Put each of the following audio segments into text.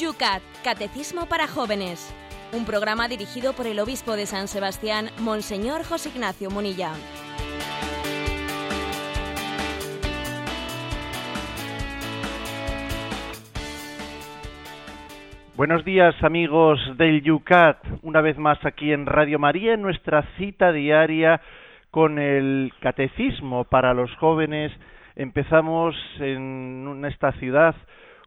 YUCAT, Catecismo para Jóvenes. Un programa dirigido por el obispo de San Sebastián, Monseñor José Ignacio Munilla. Buenos días amigos del YUCAT, una vez más aquí en Radio María en nuestra cita diaria con el Catecismo para los jóvenes. Empezamos en esta ciudad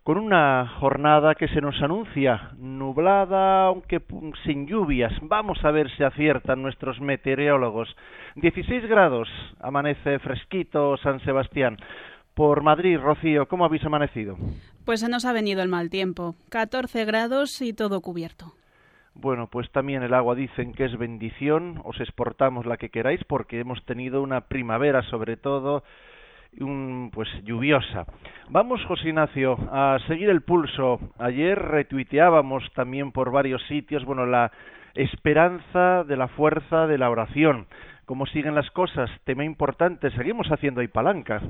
con una jornada que se nos anuncia nublada, aunque sin lluvias. Vamos a ver si aciertan nuestros meteorólogos. 16 grados, amanece fresquito San Sebastián. Por Madrid, Rocío, ¿cómo habéis amanecido? Pues se nos ha venido el mal tiempo. 14 grados y todo cubierto. Bueno, pues también el agua dicen que es bendición, os exportamos la que queráis porque hemos tenido una primavera sobre todo un, pues lluviosa. Vamos, José Ignacio, a seguir el pulso. Ayer retuiteábamos también por varios sitios, bueno, la esperanza de la fuerza de la oración. ¿Cómo siguen las cosas? Tema importante. Seguimos haciendo ahí palanca.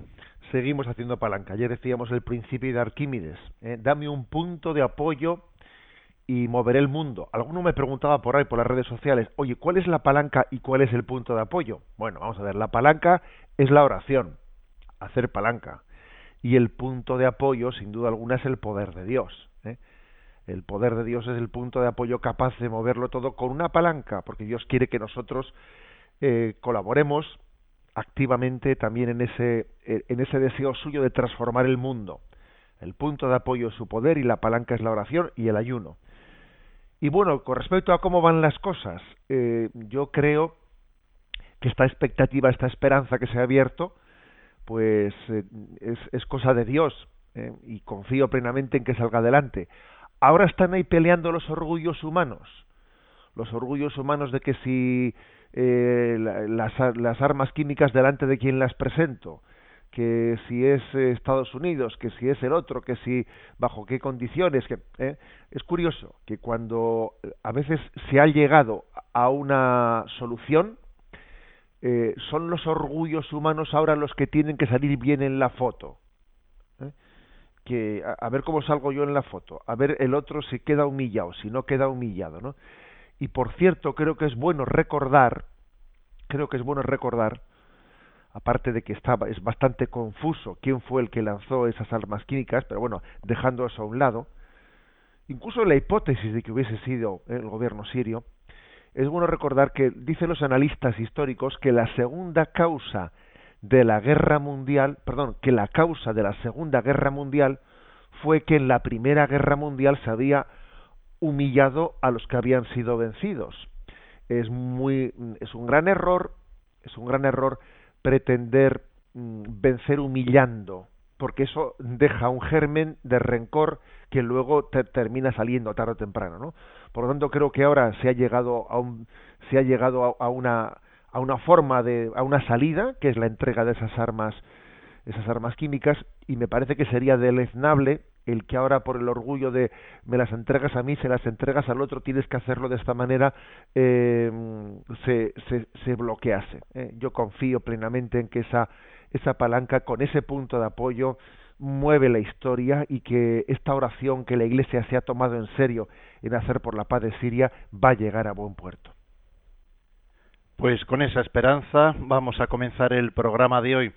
Seguimos haciendo palanca. Ayer decíamos el principio de Arquímedes. ¿eh? dame un punto de apoyo y moveré el mundo. Alguno me preguntaba por ahí, por las redes sociales, oye, ¿cuál es la palanca y cuál es el punto de apoyo? Bueno, vamos a ver, la palanca es la oración hacer palanca. Y el punto de apoyo, sin duda alguna, es el poder de Dios. ¿eh? El poder de Dios es el punto de apoyo capaz de moverlo todo con una palanca, porque Dios quiere que nosotros eh, colaboremos activamente también en ese, eh, en ese deseo suyo de transformar el mundo. El punto de apoyo es su poder y la palanca es la oración y el ayuno. Y bueno, con respecto a cómo van las cosas, yo creo que esta expectativa, esta esperanza que se ha abierto, pues eh, es, es, cosa de Dios eh, y confío plenamente en que salga adelante. Ahora están ahí peleando los orgullos humanos, los orgullos humanos de que si eh, las, las, armas químicas delante de quien las presento, que si es Estados Unidos, que si es el otro, que si bajo qué condiciones, que es curioso que cuando a veces se ha llegado a una solución eh, son los orgullos humanos ahora los que tienen que salir bien en la foto. ¿eh? Que a, ver cómo salgo yo en la foto, a ver el otro si queda humillado, si no queda humillado, ¿no? Y por cierto, creo que es bueno recordar, creo que es bueno recordar, aparte de que estaba, es bastante confuso quién fue el que lanzó esas armas químicas, pero bueno, dejando eso a un lado, incluso la hipótesis de que hubiese sido el gobierno sirio, es bueno recordar que dicen los analistas históricos que la segunda causa de la guerra mundial, perdón, que la causa de la segunda guerra mundial fue que en la primera guerra mundial se había humillado a los que habían sido vencidos. Es muy es un gran error, es un gran error pretender mm, vencer humillando, porque eso deja un germen de rencor que luego termina saliendo tarde o temprano, ¿no? Por lo tanto, creo que ahora se ha llegado a un, se ha llegado a, una a una forma de a una salida que es la entrega de esas armas esas armas químicas y me parece que sería deleznable el que ahora por el orgullo de me las entregas a mí, se las entregas al otro, tienes que hacerlo de esta manera, eh, se, se, se bloquease. ¿eh? Yo confío plenamente en que esa, esa palanca, con ese punto de apoyo, mueve la historia y que esta oración que la Iglesia se ha tomado en serio en hacer por la paz de Siria va a llegar a buen puerto. Pues con esa esperanza vamos a comenzar el programa de hoy.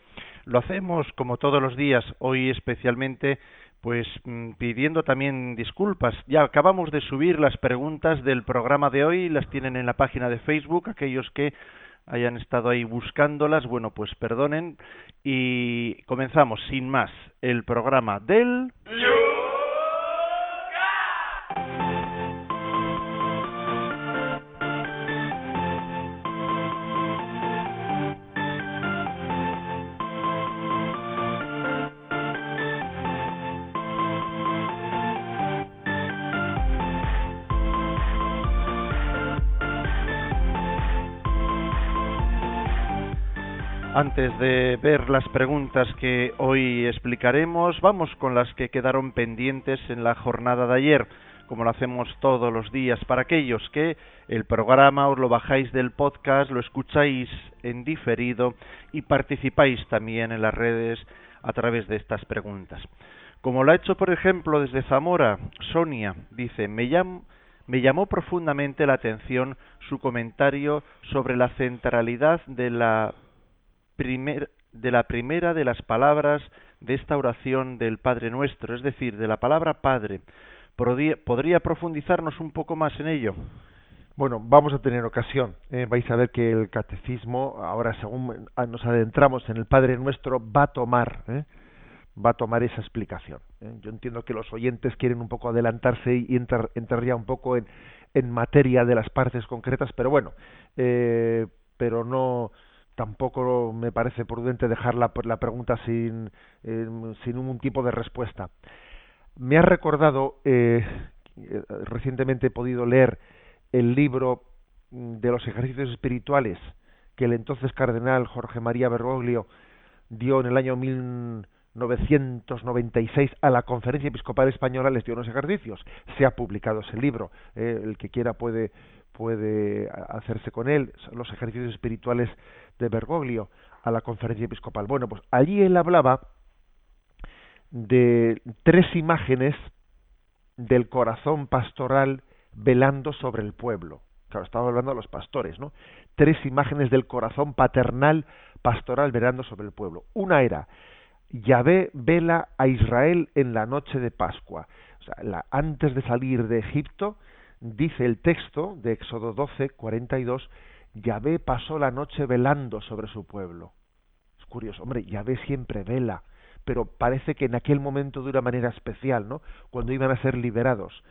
Lo hacemos como todos los días, hoy especialmente pues mm, pidiendo también disculpas. Ya acabamos de subir las preguntas del programa de hoy, las tienen en la página de Facebook, aquellos que hayan estado ahí buscándolas, bueno, pues perdonen y comenzamos sin más el programa del... Antes de ver las preguntas que hoy explicaremos, vamos con las que quedaron pendientes en la jornada de ayer, como lo hacemos todos los días. Para aquellos que el programa os lo bajáis del podcast, lo escucháis en diferido y participáis también en las redes a través de estas preguntas. Como lo ha hecho, por ejemplo, desde Zamora, Sonia, dice, me, me llamó profundamente la atención su comentario sobre la centralidad de la, de la primera de las palabras de esta oración del Padre Nuestro, es decir, de la palabra Padre. ¿Podría, profundizarnos un poco más en ello? Bueno, vamos a tener ocasión. ¿eh? vais a ver que el catecismo, ahora según nos adentramos en el Padre Nuestro, va a tomar, ¿eh? va a tomar esa explicación. ¿eh? Yo entiendo que los oyentes quieren un poco adelantarse y entrar, ya un poco en, en, materia de las partes concretas, pero bueno, pero no tampoco me parece prudente dejar la, la pregunta sin, sin un tipo de respuesta. Me ha recordado, eh, recientemente he podido leer el libro de los ejercicios espirituales que el entonces cardenal Jorge María Bergoglio dio en el año 1996 a la Conferencia Episcopal Española, les dio unos ejercicios. Se ha publicado ese libro. Eh, el que quiera puede, puede hacerse con él. Los ejercicios espirituales de Bergoglio a la Conferencia Episcopal. Bueno, pues allí él hablaba de tres imágenes del corazón pastoral velando sobre el pueblo. Claro, estaba hablando de los pastores, ¿no? Tres imágenes del corazón paternal pastoral velando sobre el pueblo. Una era Yahvé vela a Israel en la noche de Pascua. O sea, antes de salir de Egipto, dice el texto de Éxodo 12, 42, Yahvé pasó la noche velando sobre su pueblo. Es curioso, hombre, Yahvé siempre vela pero parece que en aquel momento de una manera especial, ¿no? Cuando iban a ser liberados.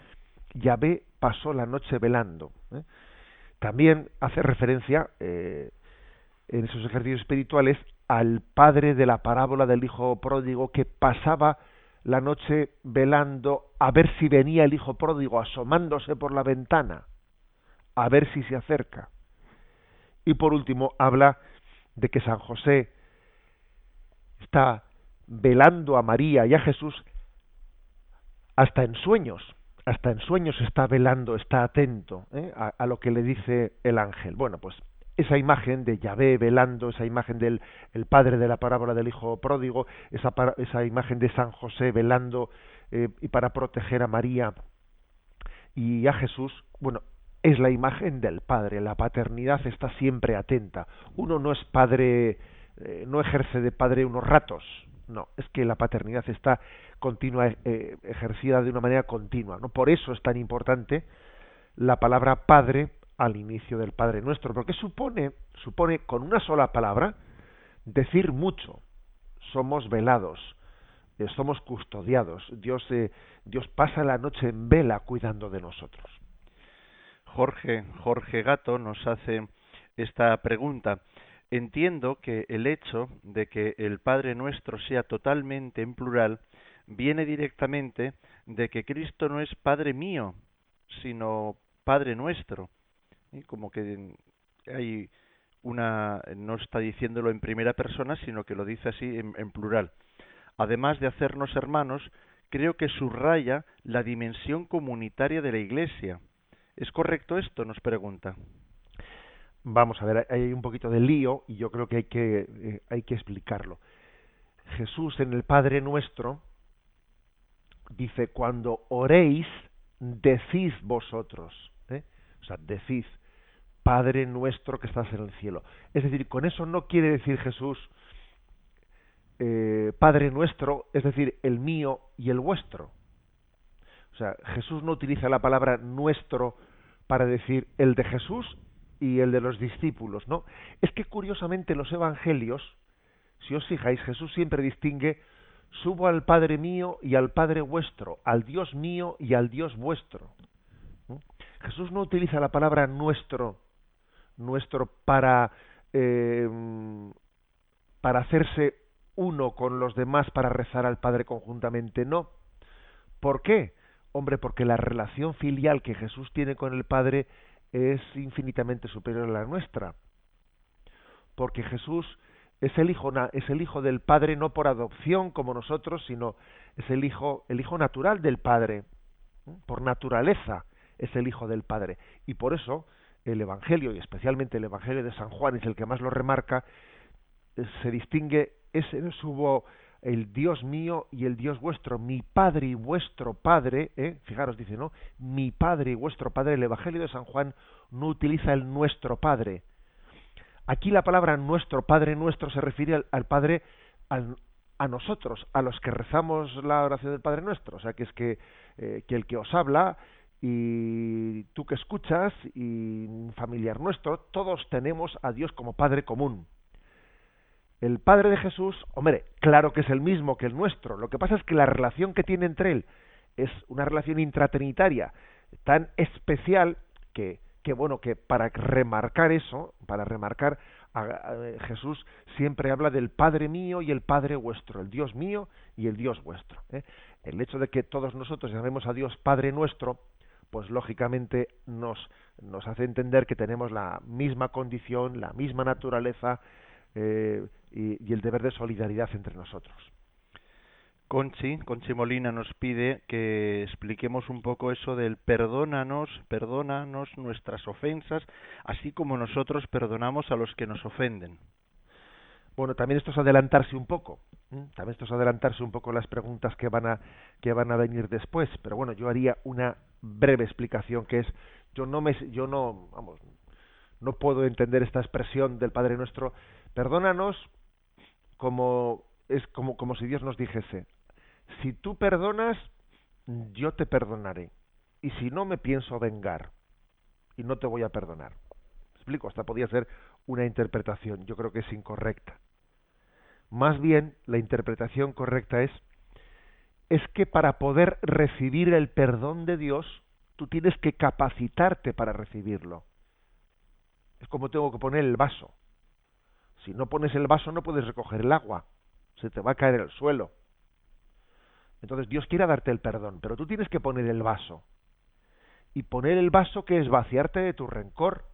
Yahvé pasó la noche velando. ¿eh? También hace referencia eh, en esos ejercicios espirituales al padre de la parábola del hijo pródigo que pasaba la noche velando a ver si venía el hijo pródigo asomándose por la ventana, a ver si se acerca. Y por último habla de que San José está velando a María y a Jesús hasta en sueños, hasta en sueños está velando, está atento ¿eh? a, lo que le dice el ángel. Bueno, pues esa imagen de Yahvé velando, esa imagen del el padre de la parábola del hijo pródigo, esa, esa imagen de San José velando eh, y para proteger a María y a Jesús, bueno, es la imagen del padre. La paternidad está siempre atenta. Uno no es padre, eh, no ejerce de padre unos ratos, no, es que la paternidad está continua, eh, ejercida de una manera continua. ¿no? Por eso es tan importante la palabra padre al inicio del Padre Nuestro, porque supone, supone con una sola palabra decir mucho. Somos velados, eh, somos custodiados. Dios, Dios pasa la noche en vela cuidando de nosotros. Jorge, Jorge Gato nos hace esta pregunta entiendo que el hecho de que el Padre nuestro sea totalmente en plural viene directamente de que Cristo no es Padre mío, sino Padre nuestro. Y como que hay una no está diciéndolo en primera persona, sino que lo dice así en, en plural. Además de hacernos hermanos, creo que subraya la dimensión comunitaria de la Iglesia. ¿Es correcto esto? nos pregunta vamos a ver, hay un poquito de lío y yo creo que hay que, eh, hay que explicarlo. Jesús en el Padre Nuestro dice, cuando oréis, decís vosotros. ¿eh? O sea, decís, Padre nuestro que estás en el cielo. Es decir, con eso no quiere decir Jesús, eh, Padre nuestro, es decir, el mío y el vuestro. O sea, Jesús no utiliza la palabra nuestro para decir el de Jesús y el de los discípulos, ¿no? Es que curiosamente los evangelios, si os fijáis, Jesús siempre distingue subo al Padre mío y al Padre vuestro, al Dios mío y al Dios vuestro. Jesús no utiliza la palabra nuestro, nuestro para eh, para hacerse uno con los demás para rezar al Padre conjuntamente, no. ¿Por qué? Hombre, porque la relación filial que Jesús tiene con el Padre es infinitamente superior a la nuestra. Porque Jesús es el hijo es el hijo del Padre no por adopción como nosotros, sino es el hijo el hijo natural del Padre. Por naturaleza es el hijo del Padre y por eso el evangelio y especialmente el evangelio de San Juan es el que más lo remarca se distingue ese subo el Dios mío y el Dios vuestro, mi Padre y vuestro Padre, ¿eh? fijaros, dice, ¿no? Mi Padre y vuestro Padre, el Evangelio de San Juan no utiliza el nuestro Padre. Aquí la palabra nuestro Padre nuestro se refiere al, Padre, a nosotros, a los que rezamos la oración del Padre nuestro. O sea, que es que, eh, que el que os habla y tú que escuchas y familiar nuestro, todos tenemos a Dios como Padre común. El Padre de Jesús, hombre, claro que es el mismo que el nuestro. Lo que pasa es que la relación que tiene entre él es una relación intratrinitaria tan especial que, que bueno, que para remarcar eso, para remarcar a, Jesús siempre habla del Padre mío y el Padre vuestro, el Dios mío y el Dios vuestro. ¿eh? El hecho de que todos nosotros llamemos a Dios Padre nuestro, pues lógicamente nos, nos hace entender que tenemos la misma condición, la misma naturaleza, eh, y, el deber de solidaridad entre nosotros. Conchi, Conchi Molina nos pide que expliquemos un poco eso del perdónanos, perdónanos nuestras ofensas, así como nosotros perdonamos a los que nos ofenden. Bueno, también esto es adelantarse un poco, también esto es adelantarse un poco las preguntas que van a que van a venir después, pero bueno, yo haría una breve explicación que es yo no me yo no vamos, no puedo entender esta expresión del Padre Nuestro, perdónanos como es como, como si Dios nos dijese, si tú perdonas, yo te perdonaré. Y si no, me pienso vengar. Y no te voy a perdonar. explico, esta podría ser una interpretación. Yo creo que es incorrecta. Más bien, la interpretación correcta es, es que para poder recibir el perdón de Dios, tú tienes que capacitarte para recibirlo. Es como tengo que poner el vaso. Si no pones el vaso no puedes recoger el agua, se te va a caer el suelo. Entonces Dios quiere darte el perdón, pero tú tienes que poner el vaso. Y poner el vaso que es vaciarte de tu rencor.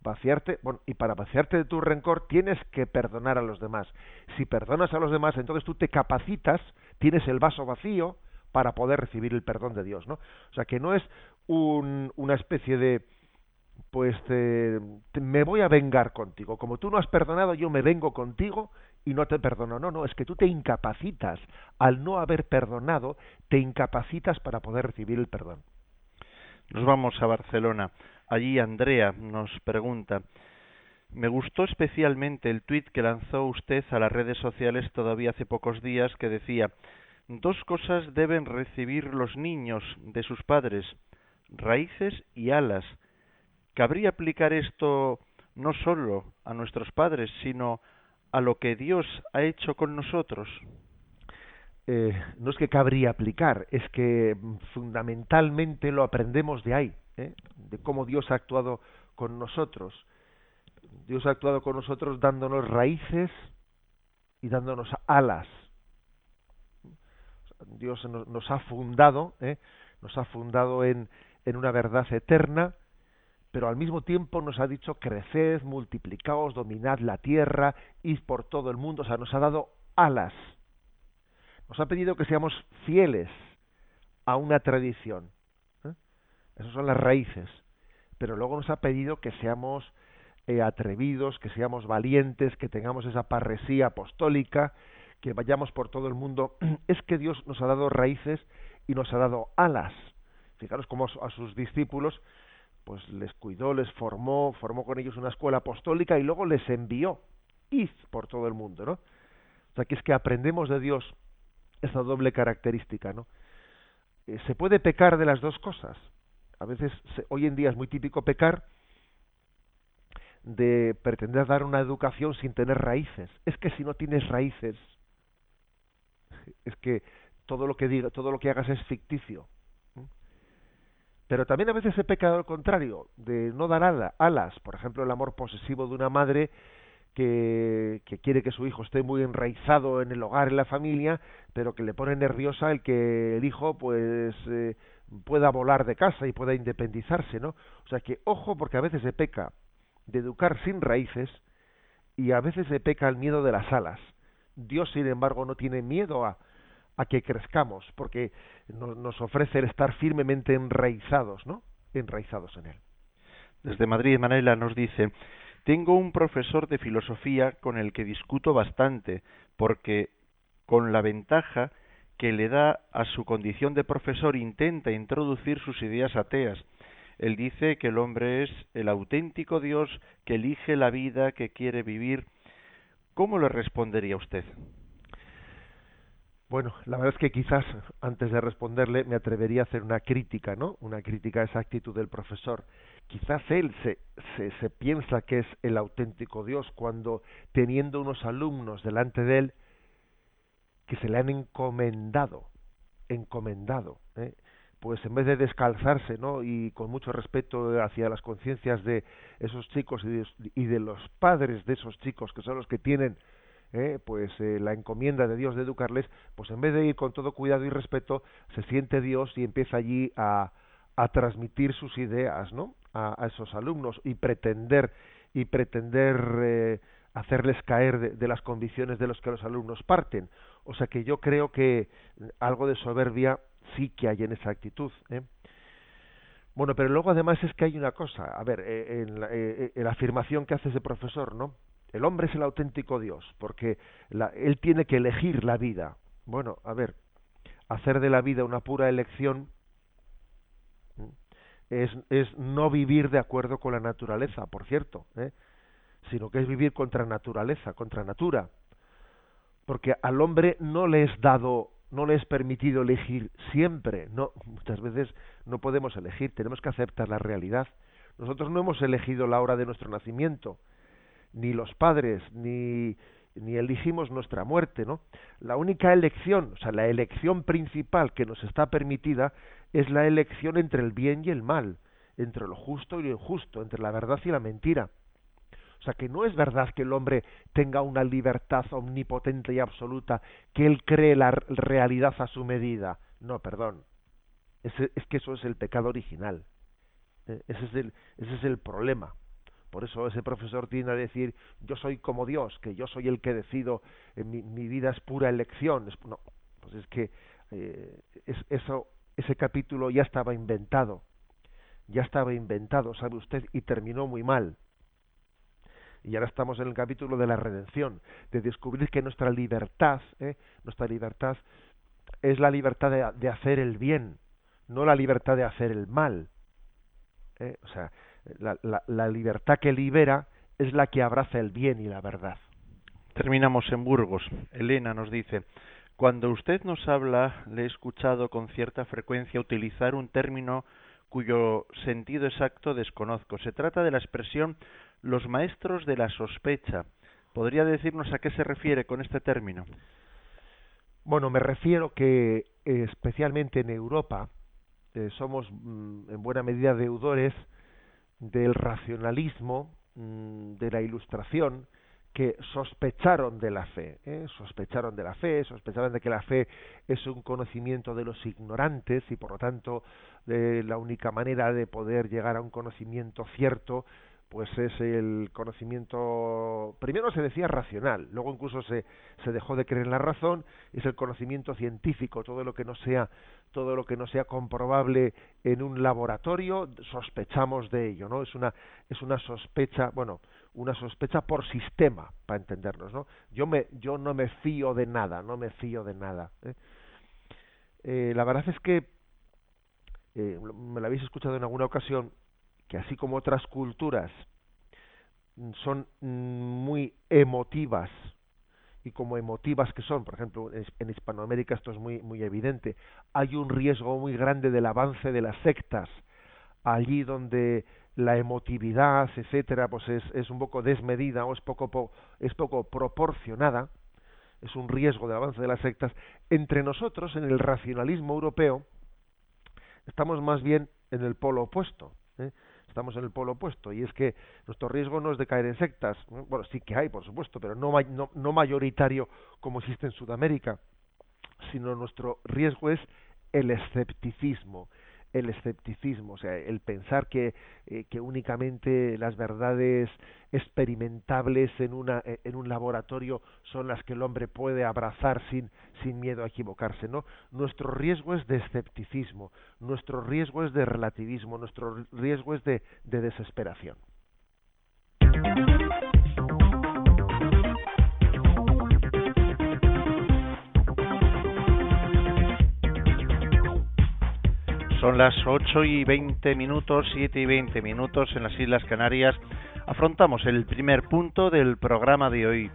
Vaciarte, bueno, y para vaciarte de tu rencor tienes que perdonar a los demás. Si perdonas a los demás, entonces tú te capacitas, tienes el vaso vacío para poder recibir el perdón de Dios, ¿no? O sea que no es un, una especie de pues me voy a vengar contigo. Como tú no has perdonado, yo me vengo contigo y no te perdono. No, no, es que tú te incapacitas. Al no haber perdonado, te incapacitas para poder recibir el perdón. Nos vamos a Barcelona. Allí Andrea nos pregunta, me gustó especialmente el tuit que lanzó usted a las redes sociales todavía hace pocos días que decía, dos cosas deben recibir los niños de sus padres, raíces y alas ¿Cabría aplicar esto no solo a nuestros padres, sino a lo que Dios ha hecho con nosotros? Eh, no es que cabría aplicar, es que fundamentalmente lo aprendemos de ahí, ¿eh? de cómo Dios ha actuado con nosotros. Dios ha actuado con nosotros dándonos raíces y dándonos alas. Dios nos, ha fundado, ¿eh? nos ha fundado en una verdad eterna pero al mismo tiempo nos ha dicho creced, multiplicaos, dominad la tierra, id por todo el mundo, o sea, nos ha dado alas. Nos ha pedido que seamos fieles a una tradición. ¿eh? Esas son las raíces. Pero luego nos ha pedido que seamos eh, atrevidos, que seamos valientes, que tengamos esa parresía apostólica, que vayamos por todo el mundo. Es que Dios nos ha dado raíces y nos ha dado alas. Fijaros cómo a sus discípulos pues les cuidó, les formó, formó con ellos una escuela apostólica y luego les envió. Id por todo el mundo, ¿no? O sea, que es que aprendemos de Dios esa doble característica, ¿no? Eh, se puede pecar de las dos cosas. A veces, hoy en día es muy típico pecar de pretender dar una educación sin tener raíces. Es que si no tienes raíces, es que todo lo que diga, todo lo que hagas es ficticio. Pero también a veces se peca al contrario, de no dar alas. Por ejemplo, el amor posesivo de una madre que, que, quiere que su hijo esté muy enraizado en el hogar, en la familia, pero que le pone nerviosa el que el hijo pues eh, pueda volar de casa y pueda independizarse, ¿no? O sea que ojo porque a veces se peca de educar sin raíces y a veces se peca el miedo de las alas. Dios, sin embargo, no tiene miedo a, a que crezcamos, porque nos ofrece el estar firmemente enraizados, ¿no? Enraizados en él. Desde Madrid, Manela nos dice, tengo un profesor de filosofía con el que discuto bastante, porque con la ventaja que le da a su condición de profesor, intenta introducir sus ideas ateas. Él dice que el hombre es el auténtico Dios que elige la vida que quiere vivir. ¿Cómo le respondería usted? Bueno, la verdad es que quizás antes de responderle me atrevería a hacer una crítica, ¿no? Una crítica a esa actitud del profesor. Quizás él se, se, piensa que es el auténtico Dios cuando teniendo unos alumnos delante de él que se le han encomendado, encomendado, ¿eh? pues en vez de descalzarse, ¿no? Y con mucho respeto hacia las conciencias de esos chicos y de, y de, los padres de esos chicos, que son los que tienen, ¿eh? pues eh, la encomienda de Dios de educarles, pues en vez de ir con todo cuidado y respeto, se siente Dios y empieza allí a, a transmitir sus ideas, ¿no? A, esos alumnos y pretender y pretender eh, hacerles caer de, las condiciones de los que los alumnos parten. O sea que yo creo que algo de soberbia sí que hay en esa actitud. ¿eh? Bueno, pero luego además es que hay una cosa, a ver, eh, en, la, eh, en la afirmación que hace ese profesor, ¿no? El hombre es el auténtico Dios, porque la, él tiene que elegir la vida. Bueno, a ver, hacer de la vida una pura elección es, es no vivir de acuerdo con la naturaleza, por cierto, ¿eh? sino que es vivir contra naturaleza, contra natura. Porque al hombre no le es dado, no le es permitido elegir siempre. No, muchas veces no podemos elegir, tenemos que aceptar la realidad. Nosotros no hemos elegido la hora de nuestro nacimiento, ni los padres, ni, ni elegimos nuestra muerte, ¿no? La única elección, o sea, la elección principal que nos está permitida es la elección entre el bien y el mal, entre lo justo y lo injusto, entre la verdad y la mentira. O sea, que no es verdad que el hombre tenga una libertad omnipotente y absoluta, que él cree la realidad a su medida. No, perdón. Ese, es que eso es el pecado original. Eh, ese, es el, ese es el problema. Por eso ese profesor tiene a decir, yo soy como Dios, que yo soy el que decido, eh, mi, vida es pura elección. No, pues es que eh, es, eso, ese capítulo ya estaba inventado. Ya estaba inventado, sabe usted, y terminó muy mal y ahora estamos en el capítulo de la redención, de descubrir que nuestra libertad, ¿eh? nuestra libertad es la libertad de, de, hacer el bien, no la libertad de hacer el mal. ¿eh? O sea, la, la, la libertad que libera es la que abraza el bien y la verdad. Terminamos en Burgos. Elena nos dice, cuando usted nos habla, le he escuchado con cierta frecuencia utilizar un término cuyo sentido exacto desconozco. Se trata de la expresión los maestros de la sospecha. ¿Podría decirnos a qué se refiere con este término? Bueno, me refiero que eh, especialmente en Europa eh, somos mm, en buena medida deudores del racionalismo, mm, de la ilustración, que sospecharon de la fe, ¿eh? sospecharon de la fe, sospecharon de que la fe es un conocimiento de los ignorantes y por lo tanto de la única manera de poder llegar a un conocimiento cierto pues es el conocimiento, primero se decía racional, luego incluso se, se dejó de creer en la razón, es el conocimiento científico, todo lo que no sea, todo lo que no sea comprobable en un laboratorio, sospechamos de ello, ¿no? Es una, es una sospecha, bueno, una sospecha por sistema, para entendernos, ¿no? Yo me, yo no me fío de nada, no me fío de nada. ¿eh? Eh, la verdad es que eh, me lo habéis escuchado en alguna ocasión, que así como otras culturas son muy emotivas y como emotivas que son, por ejemplo, en Hispanoamérica esto es muy muy evidente, hay un riesgo muy grande del avance de las sectas allí donde la emotividad, etcétera, pues es, es un poco desmedida o es poco es poco proporcionada, es un riesgo del avance de las sectas. Entre nosotros, en el racionalismo europeo, estamos más bien en el polo opuesto. ¿eh? Estamos en el polo opuesto y es que nuestro riesgo no es de caer en sectas, bueno, sí que hay, por supuesto, pero no, no, no mayoritario como existe en Sudamérica, sino nuestro riesgo es el escepticismo, el escepticismo, o sea, el pensar que, eh, únicamente las verdades experimentables en, una, un laboratorio son las que el hombre puede abrazar sin, sin miedo a equivocarse, ¿no? Nuestro riesgo es de escepticismo, nuestro riesgo es de relativismo, nuestro riesgo es de desesperación. Son las 8 y 20 minutos, 7 y 20 minutos en las Islas Canarias. Afrontamos el primer punto del programa de hoy.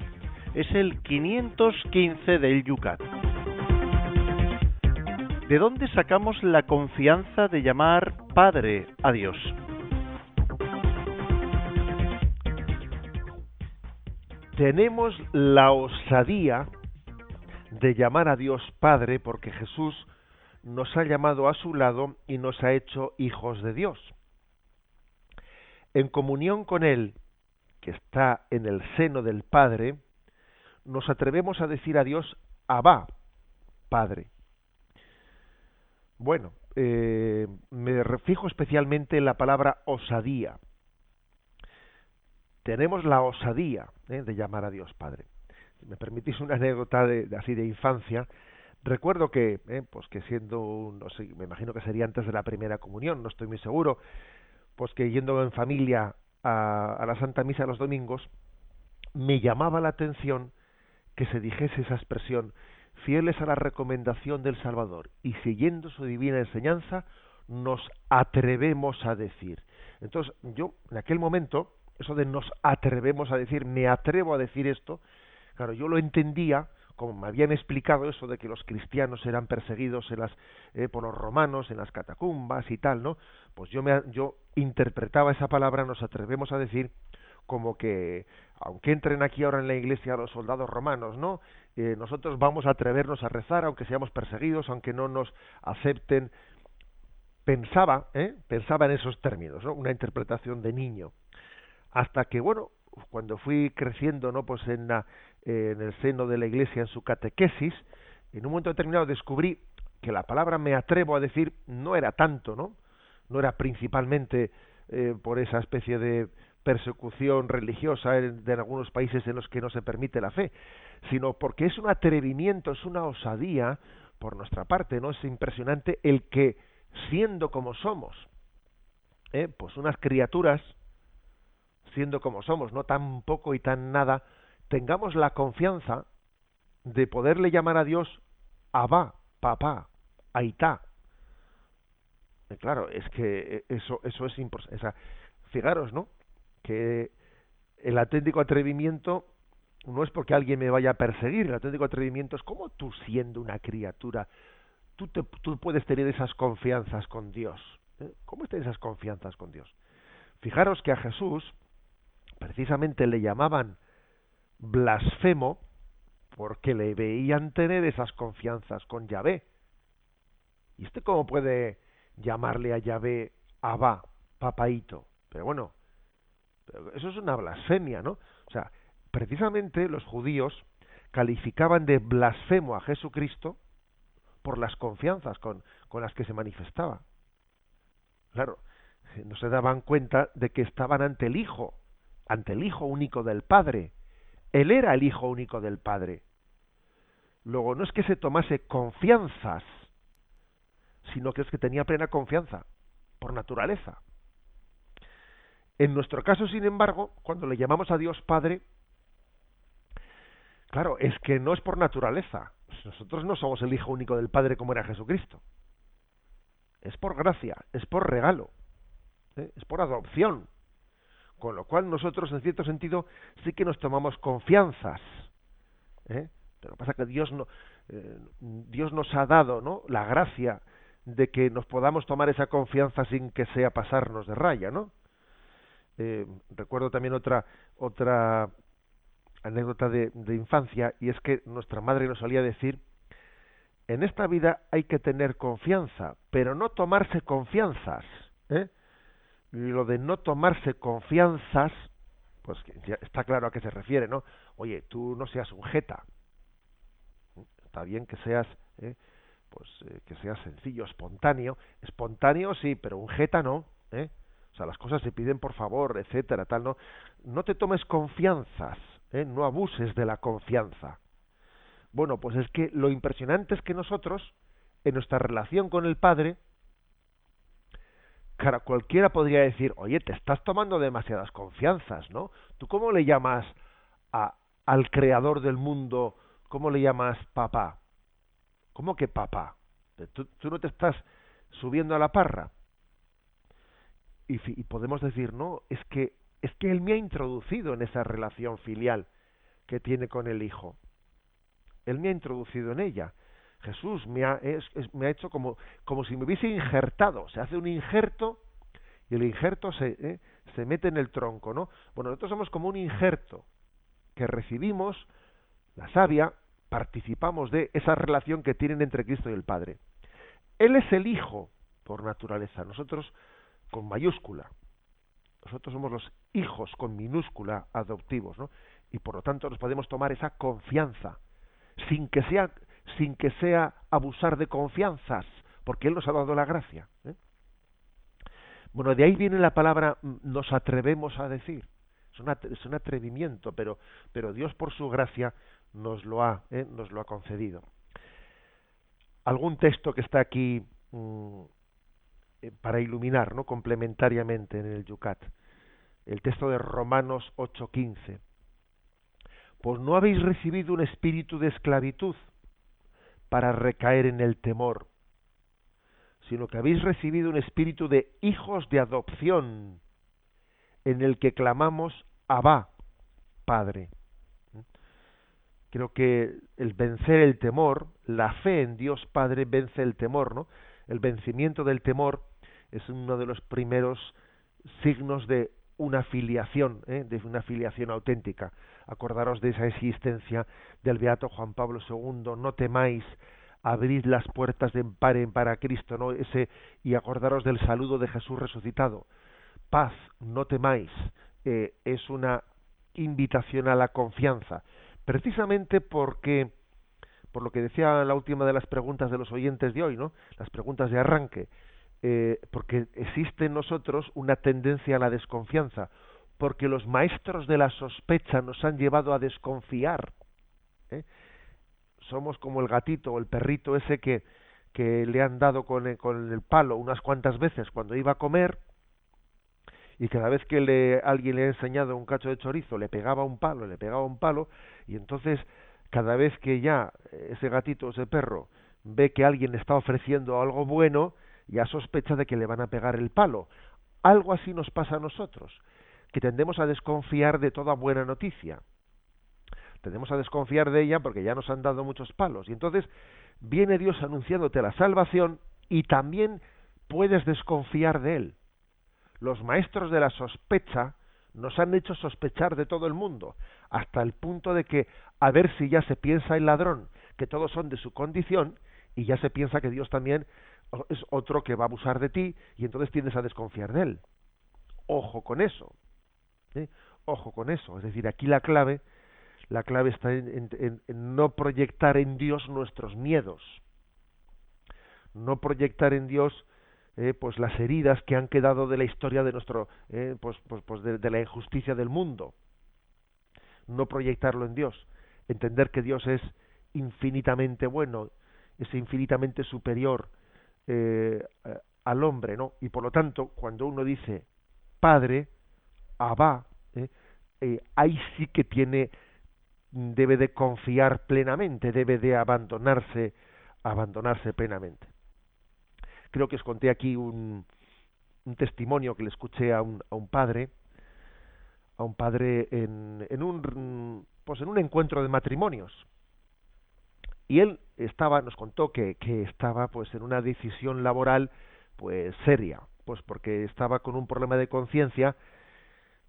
Es el 515 del Yucat. ¿De dónde sacamos la confianza de llamar Padre a Dios? Tenemos la osadía de llamar a Dios Padre porque Jesús nos ha llamado a su lado y nos ha hecho hijos de Dios. En comunión con Él, que está en el seno del Padre, nos atrevemos a decir a Dios Abba, Padre. Bueno, eh, me refijo especialmente en la palabra osadía. Tenemos la osadía eh, de llamar a Dios Padre. Si me permitís una anécdota de, así de infancia, recuerdo que, eh, pues que siendo, no sé, me imagino que sería antes de la primera comunión, no estoy muy seguro, pues que yendo en familia a, a la Santa Misa los domingos, me llamaba la atención que se dijese esa expresión, fieles a la recomendación del Salvador y siguiendo su divina enseñanza, nos atrevemos a decir. Entonces, yo en aquel momento, eso de nos atrevemos a decir, me atrevo a decir esto, claro, yo lo entendía como me habían explicado eso de que los cristianos eran perseguidos en las, eh, por los romanos en las catacumbas y tal, ¿no? Pues yo, me, yo interpretaba esa palabra, nos atrevemos a decir, como que, aunque entren aquí ahora en la iglesia los soldados romanos, ¿no? Eh, nosotros vamos a atrevernos a rezar, aunque seamos perseguidos, aunque no nos acepten. Pensaba, ¿eh? pensaba en esos términos, ¿no? Una interpretación de niño. Hasta que, bueno, cuando fui creciendo, ¿no? Pues en la, en el seno de la iglesia en su catequesis, en un momento determinado descubrí que la palabra me atrevo a decir no era tanto, ¿no? No era principalmente eh, por esa especie de persecución religiosa en, de algunos países en los que no se permite la fe, sino porque es un atrevimiento, es una osadía por nuestra parte, ¿no? Es impresionante el que, siendo como somos, ¿eh? pues unas criaturas, siendo como somos, no tan poco y tan nada, tengamos la confianza de poderle llamar a Dios Abba, papá, Aitá. Claro, es que eso, eso es importante. fijaros, ¿no? Que el auténtico atrevimiento no es porque alguien me vaya a perseguir, el auténtico atrevimiento es como tú siendo una criatura, tú, te, tú puedes tener esas confianzas con Dios. ¿eh? ¿Cómo tener esas confianzas con Dios? Fijaros que a Jesús precisamente le llamaban blasfemo porque le veían tener esas confianzas con Yahvé. ¿Y usted cómo puede llamarle a Yahvé Abba, papaito? Pero bueno, eso es una blasfemia, ¿no? O sea, precisamente los judíos calificaban de blasfemo a Jesucristo por las confianzas con, con las que se manifestaba. Claro, no se daban cuenta de que estaban ante el Hijo, ante el Hijo único del Padre, él era el Hijo único del Padre. Luego, no es que se tomase confianzas, sino que es que tenía plena confianza, por naturaleza. En nuestro caso, sin embargo, cuando le llamamos a Dios Padre, claro, es que no es por naturaleza. Nosotros no somos el Hijo único del Padre como era Jesucristo. Es por gracia, es por regalo, ¿eh? es por adopción. Con lo cual nosotros, en cierto sentido, sí que nos tomamos confianzas. ¿eh? Pero pasa que Dios, no, eh, Dios nos ha dado ¿no? la gracia de que nos podamos tomar esa confianza sin que sea pasarnos de raya, ¿no? Eh, recuerdo también otra otra anécdota de, de, infancia y es que nuestra madre nos solía decir en esta vida hay que tener confianza pero no tomarse confianzas ¿eh? Lo de no tomarse confianzas, pues ya está claro a qué se refiere, ¿no? Oye, tú no seas un jeta. Está bien que seas, ¿eh? pues eh, que seas sencillo, espontáneo. Espontáneo sí, pero un jeta no, ¿eh? O sea, las cosas se piden por favor, etcétera, tal, ¿no? No te tomes confianzas, ¿eh? No abuses de la confianza. Bueno, pues es que lo impresionante es que nosotros, en nuestra relación con el Padre, Claro, cualquiera podría decir, oye, te estás tomando demasiadas confianzas, ¿no? ¿Tú cómo le llamas a, al creador del mundo, cómo le llamas papá? ¿Cómo que papá? Tú, tú no te estás subiendo a la parra. Y, y podemos decir, no, es que es que él me ha introducido en esa relación filial que tiene con el Hijo. Él me ha introducido en ella. Jesús me ha, me ha hecho como, como si me hubiese injertado. Se hace un injerto y el injerto se, ¿eh? se mete en el tronco, ¿no? Bueno, nosotros somos como un injerto que recibimos la savia, participamos de esa relación que tienen entre Cristo y el Padre. Él es el Hijo por naturaleza, nosotros con mayúscula. Nosotros somos los hijos con minúscula adoptivos, ¿no? Y por lo tanto nos podemos tomar esa confianza sin que sea sin que sea abusar de confianzas, porque él nos ha dado la gracia. ¿eh? Bueno, de ahí viene la palabra mm, nos atrevemos a decir. Es, un atrevimiento, pero, pero Dios por su gracia nos lo ha, ¿eh? nos lo ha concedido. Algún texto que está aquí mm, eh, para iluminar, ¿no? complementariamente en el Yucat. El texto de Romanos 8:15. Pues no habéis recibido un espíritu de esclavitud para recaer en el temor, sino que habéis recibido un espíritu de hijos de adopción, en el que clamamos Abba, Padre. Creo que el vencer el temor, la fe en Dios Padre vence el temor, ¿no? El vencimiento del temor es uno de los primeros signos de una filiación, ¿eh? de una filiación auténtica. Acordaros de esa existencia del Beato Juan Pablo II, no temáis, abrid las puertas de empare para Cristo, ¿no? Ese, y acordaros del saludo de Jesús resucitado. Paz, no temáis, eh, es una invitación a la confianza, precisamente porque, por lo que decía la última de las preguntas de los oyentes de hoy, ¿no? Las preguntas de arranque, eh, porque existe en nosotros una tendencia a la desconfianza, porque los maestros de la sospecha nos han llevado a desconfiar. ¿eh? Somos como el gatito o el perrito ese que, que le han dado con el, con el palo unas cuantas veces cuando iba a comer y cada vez que le, alguien le ha enseñado un cacho de chorizo le pegaba un palo, le pegaba un palo y entonces cada vez que ya ese gatito, ese perro ve que alguien está ofreciendo algo bueno, ya sospecha de que le van a pegar el palo. Algo así nos pasa a nosotros que tendemos a desconfiar de toda buena noticia. Tendemos a desconfiar de ella porque ya nos han dado muchos palos. Y entonces viene Dios anunciándote la salvación y también puedes desconfiar de Él. Los maestros de la sospecha nos han hecho sospechar de todo el mundo, hasta el punto de que a ver si ya se piensa el ladrón, que todos son de su condición, y ya se piensa que Dios también es otro que va a abusar de ti, y entonces tiendes a desconfiar de Él. Ojo con eso. ¿Eh? Ojo con eso. Es decir, aquí la clave, la clave está en, no proyectar en Dios nuestros miedos, no proyectar en Dios eh, pues las heridas que han quedado de la historia de nuestro, eh, pues, pues, pues de, la injusticia del mundo. No proyectarlo en Dios, entender que Dios es infinitamente bueno, es infinitamente superior al hombre, ¿no? Y por lo tanto, cuando uno dice Padre, Abba, ¿eh? Eh, ahí sí que tiene, debe de confiar plenamente, debe de abandonarse, abandonarse plenamente. Creo que os conté aquí un, un testimonio que le escuché a un, a un padre, a un padre en, en un pues en un encuentro de matrimonios y él estaba nos contó que, que estaba pues en una decisión laboral pues seria pues porque estaba con un problema de conciencia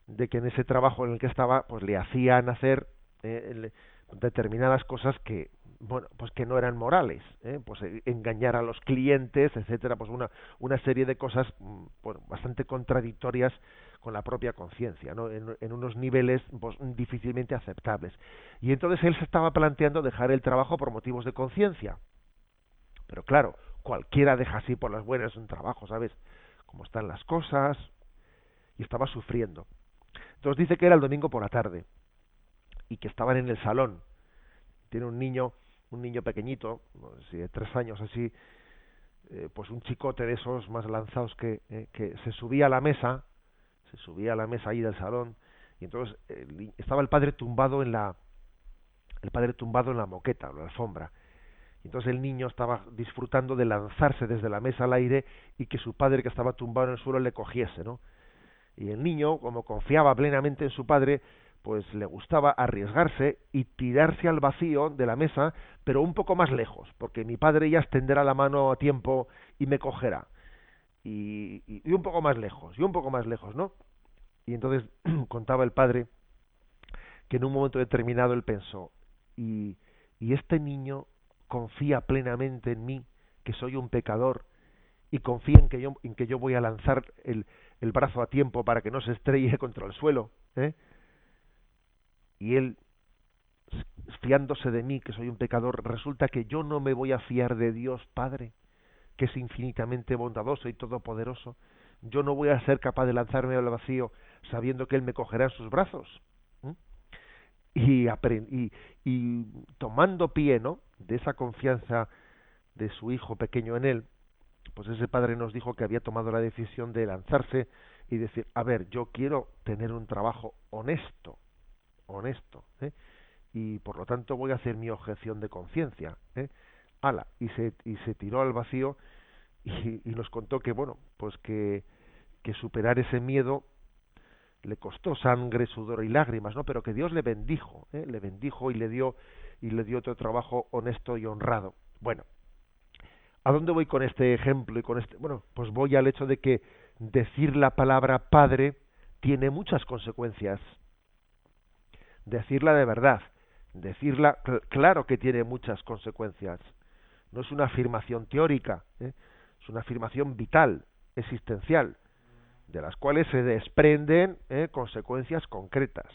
de que en ese trabajo en el que estaba pues le hacían hacer eh, determinadas cosas que bueno pues que no eran morales ¿eh? pues eh, engañar a los clientes etcétera pues una una serie de cosas mm, bastante contradictorias con la propia conciencia ¿no? en, en, unos niveles pues, difícilmente aceptables y entonces él se estaba planteando dejar el trabajo por motivos de conciencia pero claro cualquiera deja así por las buenas un trabajo sabes cómo están las cosas y estaba sufriendo entonces dice que era el domingo por la tarde y que estaban en el salón. Tiene un niño, un niño pequeñito, de tres años así, eh, pues un chicote de esos más lanzados que, eh, que se subía a la mesa, se subía a la mesa ahí del salón y entonces estaba el padre tumbado en la el padre tumbado en la moqueta, en la alfombra Entonces el niño estaba disfrutando de lanzarse desde la mesa al aire y que su padre que estaba tumbado en el suelo le cogiese, ¿no? Y el niño, como confiaba plenamente en su padre, pues le gustaba arriesgarse y tirarse al vacío de la mesa, pero un poco más lejos, porque mi padre ya extenderá la mano a tiempo y me cogerá. Y, y, un poco más lejos, y un poco más lejos, ¿no? Y entonces contaba el padre que en un momento determinado él pensó, y, y este niño confía plenamente en mí, que soy un pecador, y confía en que yo, en que yo voy a lanzar el, el brazo a tiempo para que no se estrelle contra el suelo, ¿eh? y él fiándose de mí, que soy un pecador, resulta que yo no me voy a fiar de Dios Padre, que es infinitamente bondadoso y todopoderoso. Yo no voy a ser capaz de lanzarme al vacío sabiendo que Él me cogerá en sus brazos. Y, y, y tomando pie ¿no? de esa confianza de su hijo pequeño en Él, pues ese padre nos dijo que había tomado la decisión de lanzarse y decir, a ver, yo quiero tener un trabajo honesto, honesto, ¿eh? y por lo tanto voy a hacer mi objeción de conciencia. ¿eh? Ala, y se, y se tiró al vacío y, y, nos contó que, bueno, pues que, que superar ese miedo le costó sangre, sudor y lágrimas, ¿no? Pero que Dios le bendijo, ¿eh? le bendijo y le dio y le dio otro trabajo honesto y honrado. Bueno, ¿A dónde voy con este ejemplo y con este? Bueno, pues voy al hecho de que decir la palabra padre tiene muchas consecuencias. Decirla de verdad, decirla, claro que tiene muchas consecuencias. No es una afirmación teórica, ¿eh? es una afirmación vital, existencial, de las cuales se desprenden ¿eh? consecuencias concretas.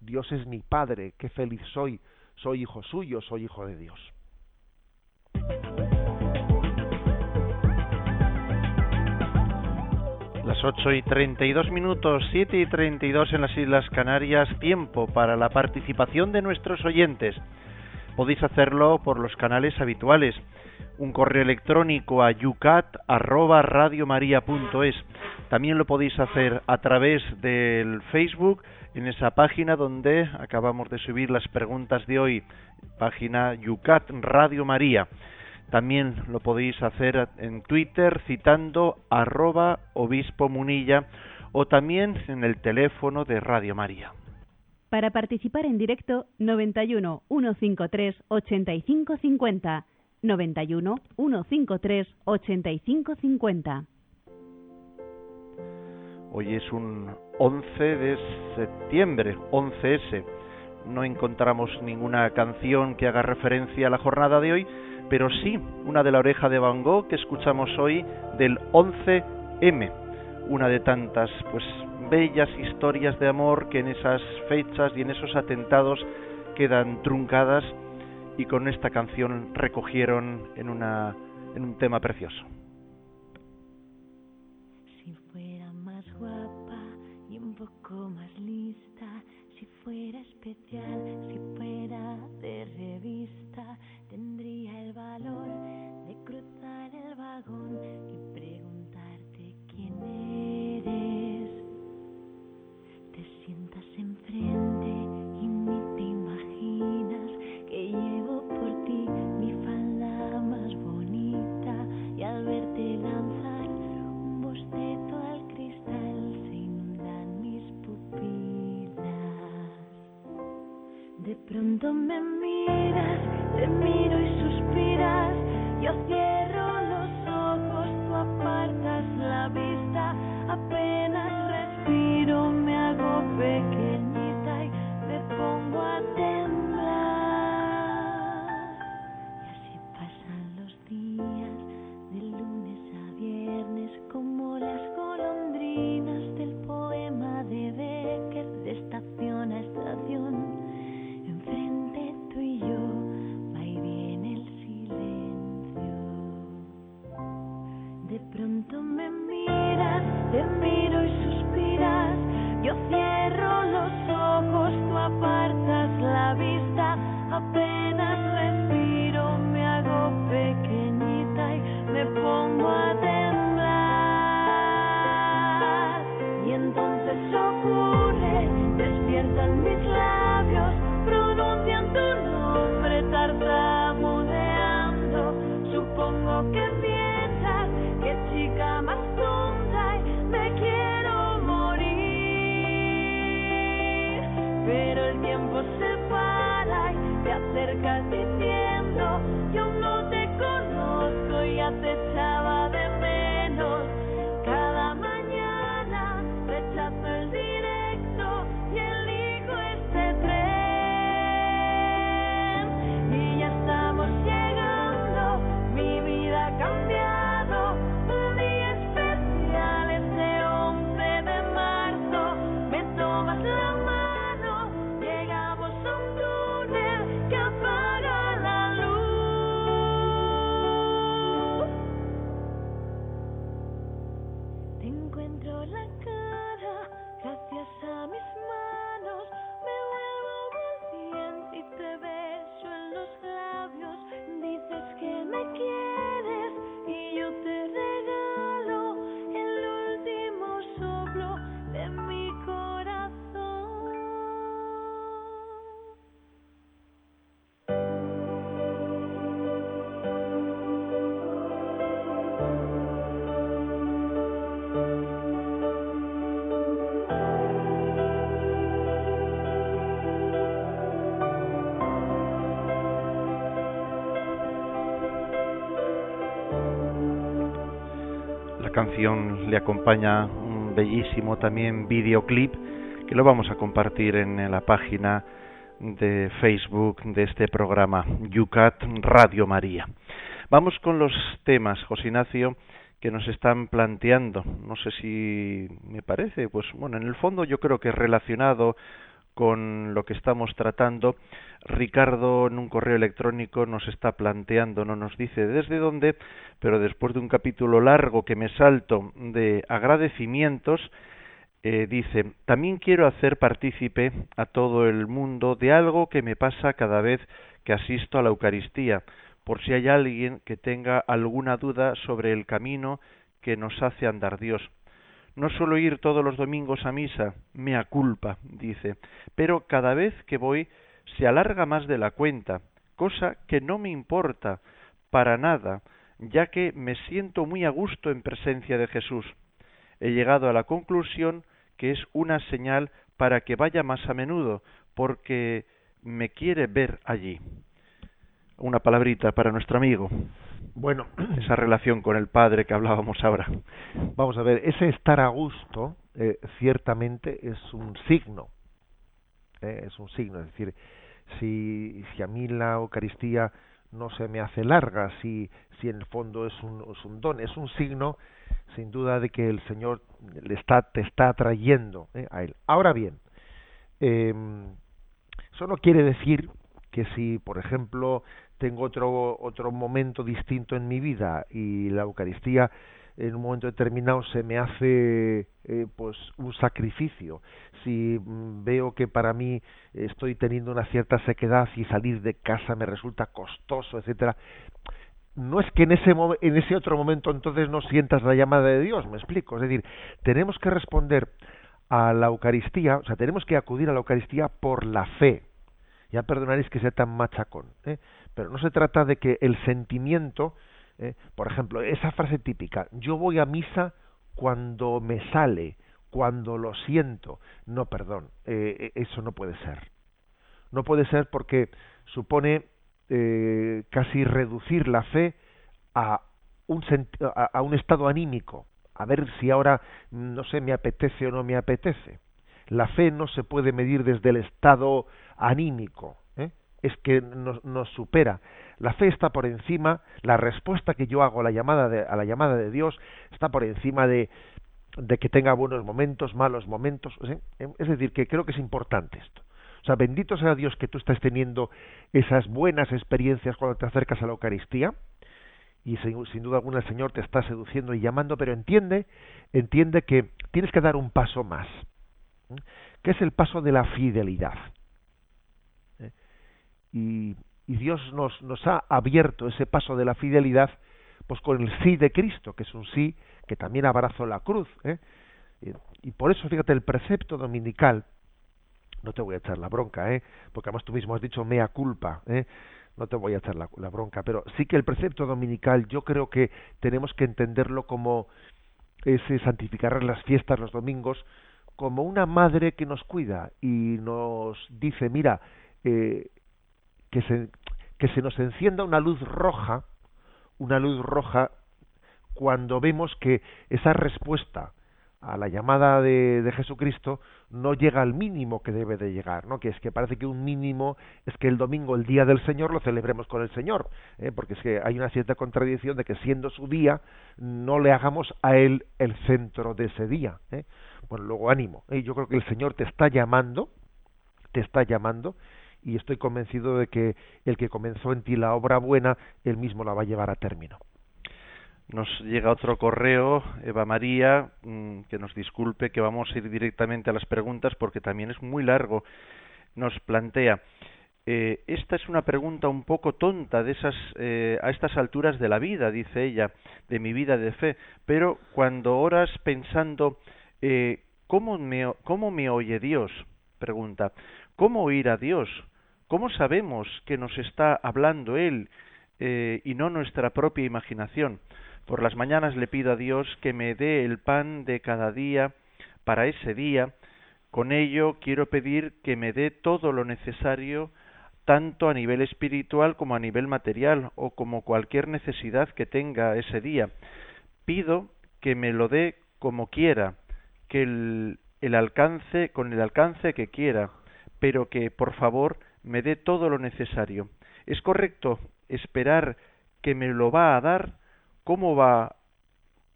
Dios es mi Padre, qué feliz soy, soy hijo suyo, soy hijo de Dios. Las 8 y 32 minutos, 7 y 32 en las Islas Canarias, tiempo para la participación de nuestros oyentes. Podéis hacerlo por los canales habituales. Un correo electrónico a yucat@radiomaria.es. También lo podéis hacer a través del Facebook en esa página donde acabamos de subir las preguntas de hoy, página Yucat Radio María. También lo podéis hacer en Twitter citando arroba obispo munilla o también en el teléfono de Radio María. Para participar en directo, 91 153 8550. 91 153 8550. Hoy es un 11 de septiembre, 11S. No encontramos ninguna canción que haga referencia a la jornada de hoy, pero sí una de la oreja de Van Gogh que escuchamos hoy del 11M, una de tantas pues bellas historias de amor que en esas fechas y en esos atentados quedan truncadas y con esta canción recogieron en una en un tema precioso. Si fuera más guapa y un poco más lista, si fuera especial, si tendría el valor de cruzar el vagón y preguntarte quién eres. Te sientas enfrente y ni te imaginas que llevo por ti mi falda más bonita y al verte lanzar un bostezo al cristal se inundan mis pupilas. De pronto me miras, te miro y yo cierro encuentro la cara, gracias a mis manos. Le acompaña un bellísimo también videoclip que lo vamos a compartir en la página de Facebook de este programa Yucat Radio María. Vamos con los temas, José Ignacio, que nos están planteando. No sé si me parece, pues bueno, en el fondo yo creo que es relacionado con lo que estamos tratando. Ricardo en un correo electrónico nos está planteando, no nos dice desde dónde, pero después de un capítulo largo que me salto de agradecimientos, eh, dice, también quiero hacer partícipe a todo el mundo de algo que me pasa cada vez que asisto a la Eucaristía, por si hay alguien que tenga alguna duda sobre el camino que nos hace andar Dios. No suelo ir todos los domingos a misa, mea culpa, dice, pero cada vez que voy se alarga más de la cuenta, cosa que no me importa para nada, ya que me siento muy a gusto en presencia de Jesús. He llegado a la conclusión que es una señal para que vaya más a menudo, porque me quiere ver allí. Una palabrita para nuestro amigo. Bueno, Esa relación con el Padre que hablábamos ahora. vamos a ver, ese estar a gusto eh, ciertamente es un signo. eh, es un signo, es decir, si, si a mí la Eucaristía no se me hace larga, si, si en el fondo es un, es un don, es un signo sin duda de que el Señor le está, te está atrayendo eh, a Él. Ahora bien, eh, eso no quiere decir que si, por ejemplo, tengo otro, otro momento distinto en mi vida y la Eucaristía en un momento determinado se me hace eh, pues un sacrificio. Si mm, veo que para mí estoy teniendo una cierta sequedad y salir de casa me resulta costoso etcétera no es que en ese en ese otro momento entonces no sientas la llamada de Dios me explico. Es decir tenemos que responder a la Eucaristía o sea tenemos que acudir a la Eucaristía por la fe. Ya perdonaréis que sea tan machacón ¿eh? Pero no se trata de que el sentimiento ¿eh? Por ejemplo, esa frase típica, yo voy a misa cuando me sale, cuando lo siento. No, perdón, eh, eso no puede ser. No puede ser porque supone eh, casi reducir la fe a un, a, a un estado anímico, a ver si ahora, no sé, me apetece o no me apetece. La fe no se puede medir desde el estado anímico, ¿eh? Es que nos, nos supera. La fe está por encima, la respuesta que yo hago a la llamada de, a la llamada de Dios está por encima de, de que tenga buenos momentos, malos momentos. ¿sí? Es decir, que creo que es importante esto. O sea, bendito sea Dios que tú estás teniendo esas buenas experiencias cuando te acercas a la Eucaristía y sin, sin duda alguna el Señor te está seduciendo y llamando, pero entiende, entiende que tienes que dar un paso más, que es el paso de la fidelidad. Y, y Dios nos, nos ha abierto ese paso de la fidelidad pues con el sí de Cristo, que es un sí que también abrazó la cruz. ¿eh? Y, y por eso, fíjate, el precepto dominical, no te voy a echar la bronca, ¿eh? porque además tú mismo has dicho mea culpa, ¿eh? no te voy a echar la, la bronca, pero sí que el precepto dominical yo creo que tenemos que entenderlo como ese santificar las fiestas los domingos, como una madre que nos cuida y nos dice, mira, eh, que, se, que se nos encienda una luz roja, una luz roja, cuando vemos que esa respuesta a la llamada de, de, Jesucristo no llega al mínimo que debe de llegar, ¿no? Que es que parece que un mínimo es que el domingo, el día del Señor, lo celebremos con el Señor, ¿eh? porque es que hay una cierta contradicción de que siendo su día no le hagamos a él el centro de ese día. ¿eh? Bueno, luego ánimo. ¿eh? Yo creo que el Señor te está llamando, te está llamando y estoy convencido de que el que comenzó en ti la obra buena, él mismo la va a llevar a término. Nos llega otro correo, Eva María, mm, que nos disculpe que vamos a ir directamente a las preguntas porque también es muy largo. Nos plantea, eh, esta es una pregunta un poco tonta de esas, eh, a estas alturas de la vida, dice ella, de mi vida de fe, pero cuando oras pensando, eh, ¿cómo, me, ¿cómo me oye Dios? Pregunta, ¿cómo oír a Dios? ¿Cómo sabemos que nos está hablando Él eh, y no nuestra propia imaginación? Por las mañanas le pido a Dios que me dé el pan de cada día para ese día. Con ello quiero pedir que me dé todo lo necesario tanto a nivel espiritual como a nivel material o como cualquier necesidad que tenga ese día. Pido que me lo dé como quiera, que el, el alcance con el alcance que quiera, pero que por favor me dé todo lo necesario. ¿Es correcto esperar que me lo va a dar cómo va,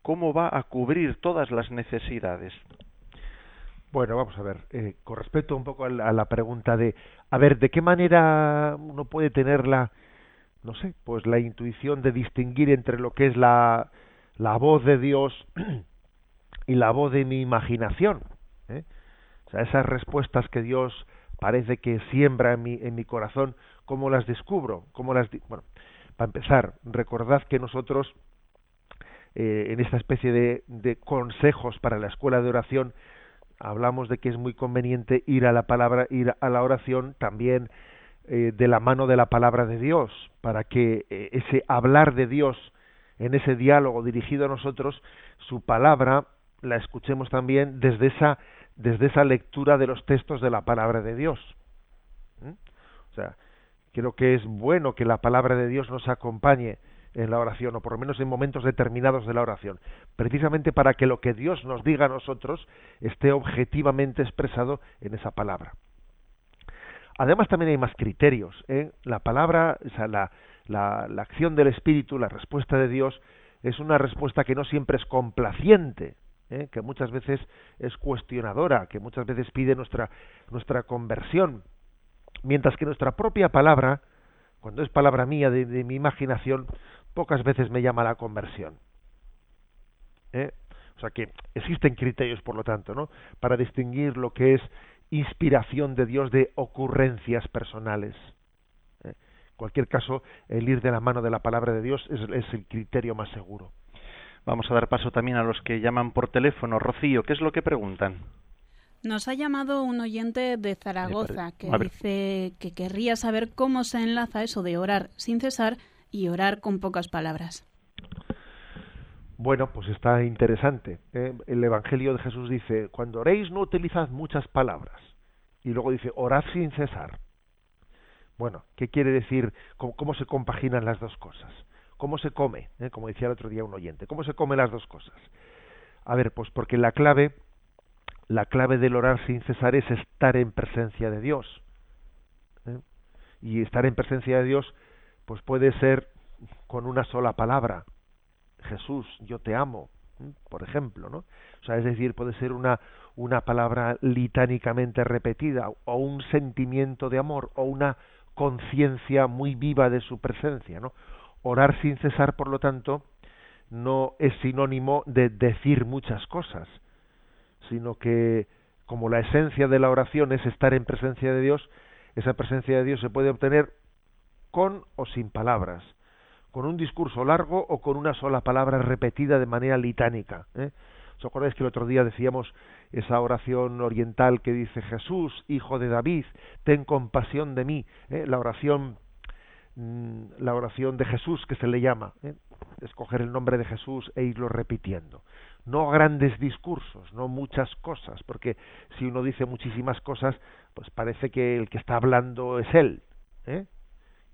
cómo va a cubrir todas las necesidades. Bueno, vamos a ver, eh, con respecto un poco a la, a la, pregunta de, a ver, ¿de qué manera uno puede tener la, no sé, pues la intuición de distinguir entre lo que es la, la voz de Dios y la voz de mi imaginación? ¿eh? O sea, esas respuestas que Dios parece que siembra en mi, en mi corazón, ¿cómo las descubro? ¿Cómo las, bueno, para empezar, recordad que nosotros eh, en esta especie de, de, consejos para la escuela de oración hablamos de que es muy conveniente ir a la palabra, ir a la oración también eh, de la mano de la palabra de Dios, para que eh, ese hablar de Dios en ese diálogo dirigido a nosotros, su palabra la escuchemos también desde esa desde esa lectura de los textos de la palabra de Dios. ¿Mm? O sea, creo que es bueno que la palabra de Dios nos acompañe en la oración, o por lo menos en momentos determinados de la oración, precisamente para que lo que Dios nos diga a nosotros esté objetivamente expresado en esa palabra. Además también hay más criterios. ¿eh? La palabra, o sea, la, acción del Espíritu, la respuesta de Dios, es una respuesta que no siempre es complaciente, ¿eh? que muchas veces es cuestionadora, que muchas veces pide nuestra, nuestra conversión, mientras que nuestra propia palabra, cuando es palabra mía de, mi imaginación, pocas veces me llama la conversión. ¿Eh? O sea que existen criterios, por lo tanto, ¿no? Para distinguir lo que es inspiración de Dios de ocurrencias personales. ¿Eh? En cualquier caso, el ir de la mano de la palabra de Dios es, el criterio más seguro. Vamos a dar paso también a los que llaman por teléfono. Rocío, ¿qué es lo que preguntan? Nos ha llamado un oyente de Zaragoza que dice que querría saber cómo se enlaza eso de orar sin cesar y orar con pocas palabras. Bueno, pues está interesante. ¿eh? El Evangelio de Jesús dice, cuando oréis no utilizad muchas palabras. Y luego dice, orad sin cesar. Bueno, ¿qué quiere decir? ¿Cómo, cómo se compaginan las dos cosas? ¿Cómo se come? ¿Eh? Como decía el otro día un oyente. ¿Cómo se come las dos cosas? A ver, pues porque la clave, la clave del orar sin cesar es estar en presencia de Dios. ¿eh? Y estar en presencia de Dios pues puede ser con una sola palabra. Jesús, yo te amo, por ejemplo, ¿no? O sea, es decir, puede ser una, una palabra litánicamente repetida, o un sentimiento de amor, o una conciencia muy viva de su presencia, ¿no? Orar sin cesar, por lo tanto, no es sinónimo de decir muchas cosas, sino que como la esencia de la oración es estar en presencia de Dios, esa presencia de Dios se puede obtener con o sin palabras, con un discurso largo o con una sola palabra repetida de manera litánica. ¿eh? ¿Os acordáis que el otro día decíamos esa oración oriental que dice Jesús, hijo de David, ten compasión de mí? ¿eh? La oración mm, la oración de Jesús que se le llama, ¿eh? escoger el nombre de Jesús e irlo repitiendo. no grandes discursos, no muchas cosas, porque si uno dice muchísimas cosas, pues parece que el que está hablando es él. ¿eh?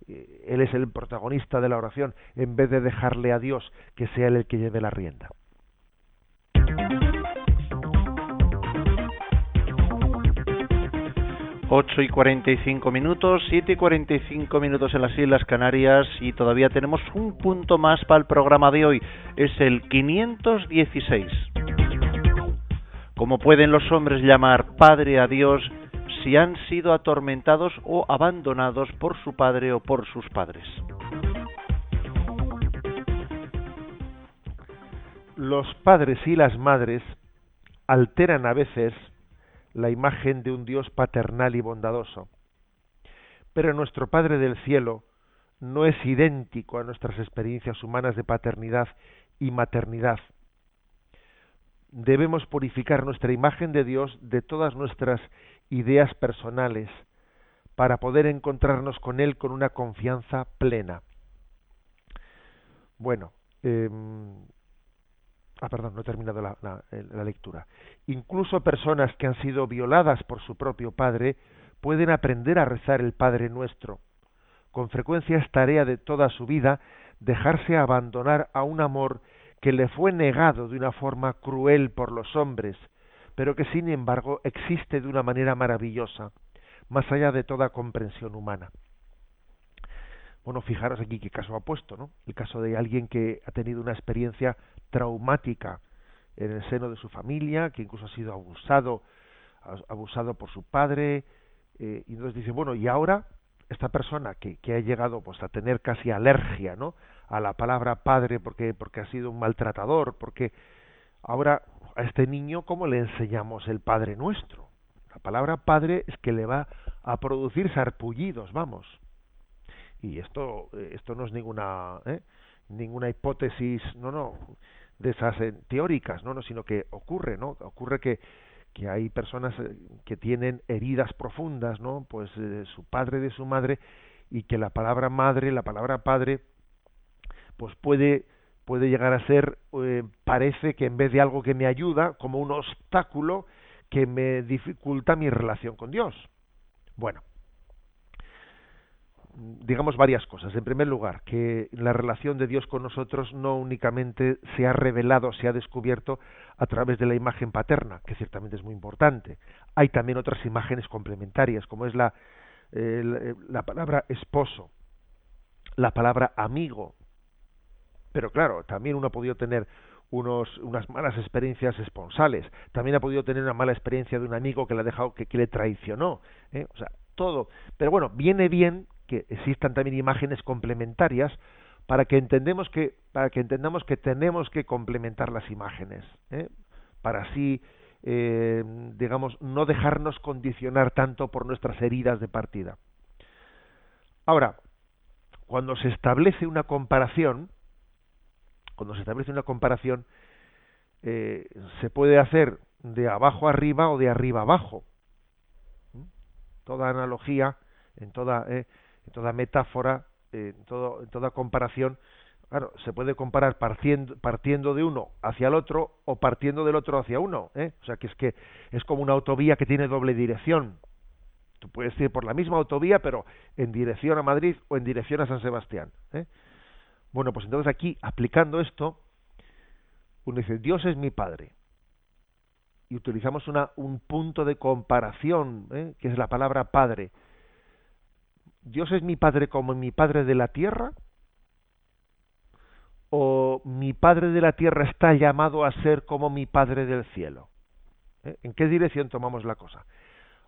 Él es el protagonista de la oración, en vez de dejarle a Dios que sea él el que lleve la rienda. 8 y 45 minutos, 7 y 45 minutos en las Islas Canarias y todavía tenemos un punto más para el programa de hoy. Es el 516. ¿Cómo pueden los hombres llamar Padre a Dios si han sido atormentados o abandonados por su padre o por sus padres? Los padres y las madres alteran a veces la imagen de un Dios paternal y bondadoso. Pero nuestro Padre del Cielo no es idéntico a nuestras experiencias humanas de paternidad y maternidad. Debemos purificar nuestra imagen de Dios de todas nuestras ideas personales para poder encontrarnos con Él con una confianza plena. Bueno, eh, Ah, perdón, no he terminado la, lectura. Incluso personas que han sido violadas por su propio padre pueden aprender a rezar el Padre Nuestro. Con frecuencia es tarea de toda su vida dejarse abandonar a un amor que le fue negado de una forma cruel por los hombres, pero que sin embargo existe de una manera maravillosa, más allá de toda comprensión humana. Bueno, fijaros aquí qué caso ha puesto, ¿no? El caso de alguien que ha tenido una experiencia traumática en el seno de su familia, que incluso ha sido abusado, abusado por su padre, eh, y entonces dice, bueno, y ahora esta persona que, que ha llegado pues a tener casi alergia, ¿no? a la palabra padre porque porque ha sido un maltratador, porque ahora a este niño cómo le enseñamos el Padre Nuestro? La palabra padre es que le va a producir sarpullidos, vamos. Y esto esto no es ninguna ¿eh? ninguna hipótesis, no, no, de esas eh, teóricas, no, no, sino que ocurre, ¿no? Ocurre que que hay personas eh, que tienen heridas profundas, ¿no? Pues de su padre, de su madre, y que la palabra madre, la palabra padre, pues puede puede llegar a ser, eh, parece que en vez de algo que me ayuda, como un obstáculo que me dificulta mi relación con Dios. Bueno, digamos varias cosas. En primer lugar, que la relación de Dios con nosotros no únicamente se ha revelado, se ha descubierto a través de la imagen paterna, que ciertamente es muy importante. Hay también otras imágenes complementarias, como es la, la palabra esposo, la palabra amigo. Pero claro, también uno ha podido tener unos, unas malas experiencias esponsales. También ha podido tener una mala experiencia de un amigo que le ha dejado, que, que le traicionó. ¿eh? O sea, todo. Pero bueno, viene bien que existan también imágenes complementarias para que entendemos que para que entendamos que tenemos que complementar las imágenes ¿eh? para así eh, digamos no dejarnos condicionar tanto por nuestras heridas de partida. Ahora cuando se establece una comparación cuando se establece una comparación eh, se puede hacer de abajo arriba o de arriba abajo. Toda analogía en toda eh, en toda metáfora, en, todo, en toda comparación, claro, se puede comparar partiendo, de uno hacia el otro o partiendo del otro hacia uno, ¿eh? o sea que es que es como una autovía que tiene doble dirección. Tú puedes ir por la misma autovía, pero en dirección a Madrid o en dirección a San Sebastián. ¿eh? Bueno, pues entonces aquí, aplicando esto, uno dice, Dios es mi Padre. Y utilizamos una, un punto de comparación, ¿eh? que es la palabra Padre. ¿Dios es mi Padre como mi Padre de la tierra? ¿O mi Padre de la tierra está llamado a ser como mi Padre del cielo? ¿Eh? ¿En qué dirección tomamos la cosa?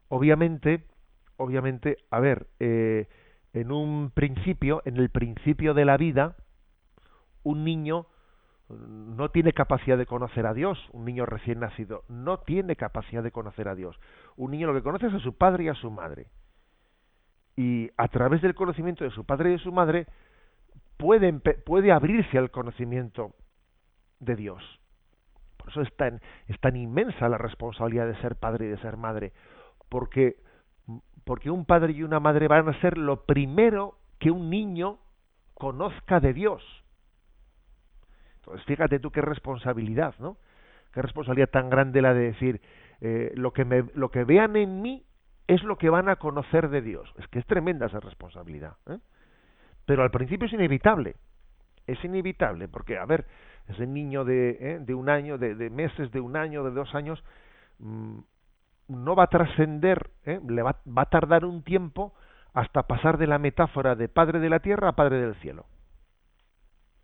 Obviamente, obviamente, a ver, eh, en un principio, en el principio de la vida, un niño no tiene capacidad de conocer a Dios, un niño recién nacido, no tiene capacidad de conocer a Dios. Un niño lo que conoce es a su padre y a su madre y a través del conocimiento de su padre y de su madre puede, puede abrirse al conocimiento de Dios. Por eso es tan, es tan inmensa la responsabilidad de ser padre y de ser madre, porque, porque un padre y una madre van a ser lo primero que un niño conozca de Dios. Entonces, fíjate tú qué responsabilidad, ¿no? qué responsabilidad tan grande la de decir eh, lo que me, lo que vean en mí es lo que van a conocer de Dios. Es que es tremenda esa responsabilidad. ¿eh? Pero al principio es inevitable. Es inevitable, porque, a ver, ese niño de, ¿eh? de un año, de, meses, de un año, de dos años, mmm, no va a trascender, ¿eh? le va, va a tardar un tiempo hasta pasar de la metáfora de padre de la tierra a padre del cielo.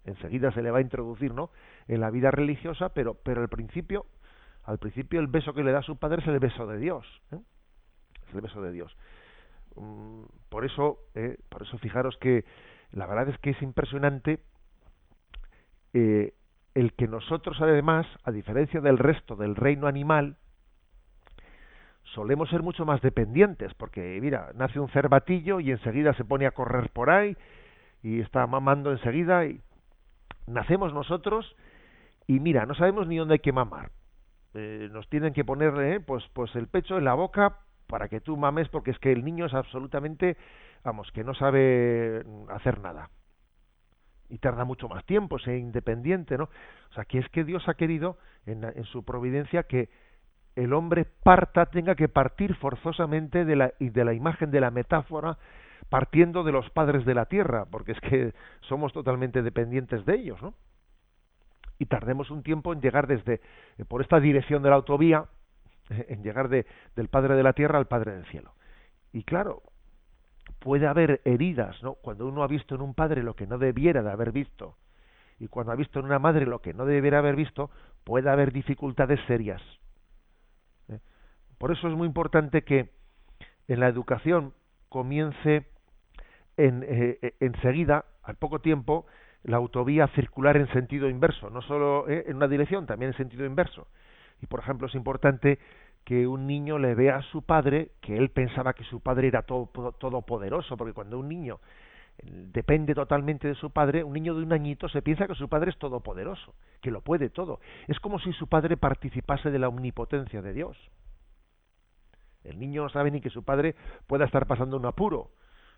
Enseguida se le va a introducir, ¿no? En la vida religiosa, pero, pero al principio, al principio el beso que le da su padre es el beso de Dios. ¿eh? El beso de Dios. Mm, por eso, eh, por eso fijaros que la verdad es que es impresionante eh, el que nosotros además, a diferencia del resto del reino animal, solemos ser mucho más dependientes, porque mira, nace un cervatillo y enseguida se pone a correr por ahí y está mamando enseguida y nacemos nosotros y mira, no sabemos ni dónde hay que mamar. Eh, nos tienen que poner eh, pues, pues el pecho en la boca para que tú mames, porque es que el niño es absolutamente, vamos, que no sabe hacer nada. Y tarda mucho más tiempo, es independiente, ¿no? O sea, que es que Dios ha querido, en, en su providencia, que el hombre parta, tenga que partir forzosamente de la, de la imagen de la metáfora, partiendo de los padres de la tierra, porque es que somos totalmente dependientes de ellos, ¿no? Y tardemos un tiempo en llegar desde, eh, por esta dirección de la autovía, en llegar de, del Padre de la Tierra al Padre del Cielo. Y claro, puede haber heridas, ¿no? Cuando uno ha visto en un padre lo que no debiera de haber visto, y cuando ha visto en una madre lo que no debiera haber visto, puede haber dificultades serias. Por eso es muy importante que en la educación comience en, eh, eh, enseguida, al poco tiempo, la autovía circular en sentido inverso, no solo eh, en una dirección, también en sentido inverso. Y, por ejemplo, es importante que un niño le vea a su padre que él pensaba que su padre era todo, todopoderoso, porque cuando un niño depende totalmente de su padre, un niño de un añito se piensa que su padre es todopoderoso, que lo puede todo. Es como si su padre participase de la omnipotencia de Dios. El niño no sabe ni que su padre pueda estar pasando un apuro.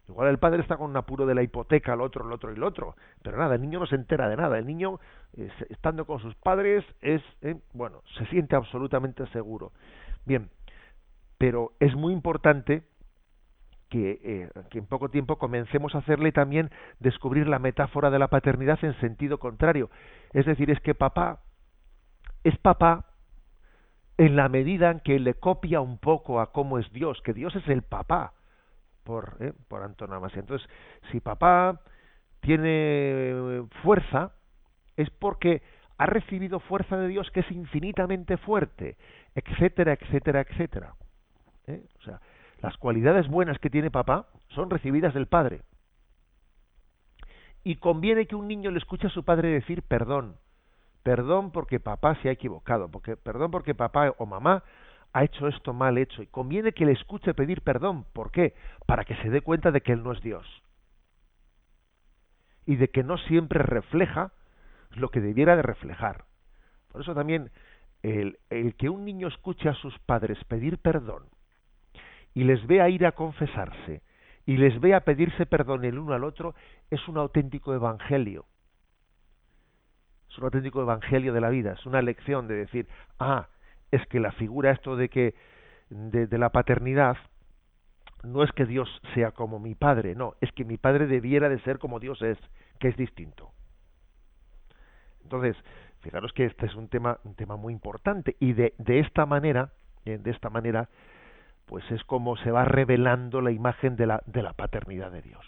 Igual el padre está con un apuro de la hipoteca, el otro, el otro y el otro. Pero nada, el niño no se entera de nada. El niño, eh, estando con sus padres, es, eh, bueno, se siente absolutamente seguro. Bien, pero es muy importante que, eh, que, en poco tiempo comencemos a hacerle también descubrir la metáfora de la paternidad en sentido contrario. Es decir, es que papá es papá en la medida en que le copia un poco a cómo es Dios, que Dios es el papá por, eh, por antonomasia. Entonces, si papá tiene fuerza, es porque ha recibido fuerza de Dios que es infinitamente fuerte, etcétera, etcétera, etcétera. ¿Eh? O sea, las cualidades buenas que tiene papá son recibidas del padre. Y conviene que un niño le escuche a su padre decir perdón, perdón porque papá se ha equivocado, porque perdón porque papá o mamá ha hecho esto mal hecho y conviene que le escuche pedir perdón, ¿por qué? Para que se dé cuenta de que él no es Dios y de que no siempre refleja lo que debiera de reflejar. Por eso también el, que un niño escuche a sus padres pedir perdón y les vea ir a confesarse y les vea pedirse perdón el uno al otro es un auténtico evangelio es un auténtico evangelio de la vida, es una lección de decir, ah, es que la figura esto de que de la paternidad no es que Dios sea como mi padre, no, es que mi padre debiera de ser como Dios es, que es distinto. Entonces, fijaros que este es un tema, un tema muy importante y de, de esta manera, eh, de esta manera, pues es como se va revelando la imagen de la, de la paternidad de Dios.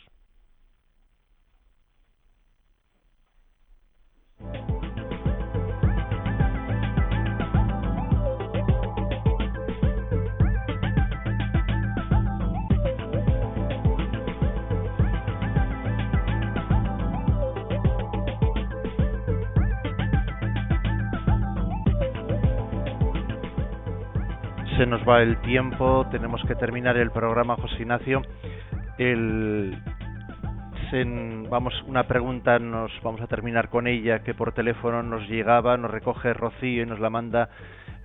Se nos va el tiempo, tenemos que terminar el programa, José Ignacio. El, vamos, una pregunta, nos vamos a terminar con ella, que por teléfono nos llegaba, nos recoge Rocío y nos la manda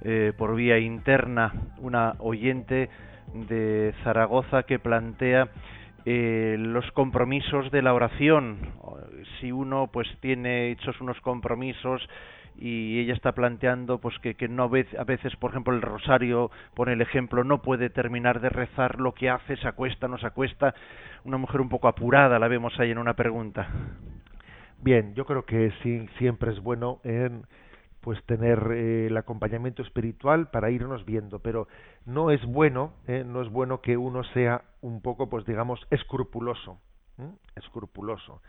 eh, por vía interna, una oyente de Zaragoza que plantea eh, los compromisos de la oración. Si uno pues tiene hechos unos compromisos y ella está planteando pues que, que no a veces por ejemplo el rosario pone el ejemplo no puede terminar de rezar lo que hace se acuesta no se acuesta. Una mujer un poco apurada la vemos ahí en una pregunta. Bien yo creo que sí siempre es bueno en pues tener eh, el acompañamiento espiritual para irnos viendo pero no es bueno eh, no es bueno que uno sea un poco pues digamos escrupuloso escrupuloso.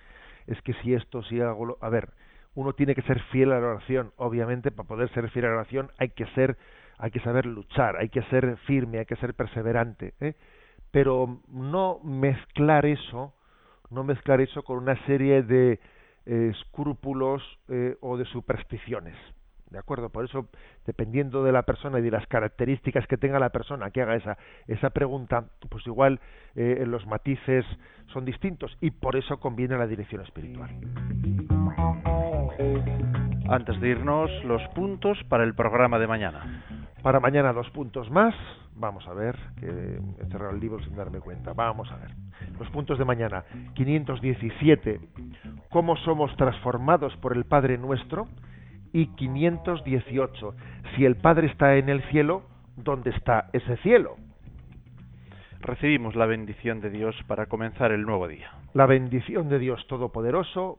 Es que si esto si hago a ver uno tiene que ser fiel a la oración. Obviamente, para poder ser fiel a la oración hay que ser, hay que saber luchar, hay que ser firme, hay que ser perseverante. ¿eh? Pero no mezclar eso, no mezclar eso con una serie de eh, escrúpulos eh, o de supersticiones. ¿De acuerdo? Por eso, dependiendo de la persona y de las características que tenga la persona que haga esa, esa pregunta, pues igual eh, los matices son distintos y por eso conviene la dirección espiritual. Antes de irnos, los puntos para el programa de mañana. Para mañana dos puntos más. Vamos a ver, que he cerrado el libro sin darme cuenta. Vamos a ver. Los puntos de mañana. 517. ¿Cómo somos transformados por el Padre nuestro? Y 518. Si el Padre está en el cielo, ¿dónde está ese cielo? Recibimos la bendición de Dios para comenzar el nuevo día. La bendición de Dios Todopoderoso,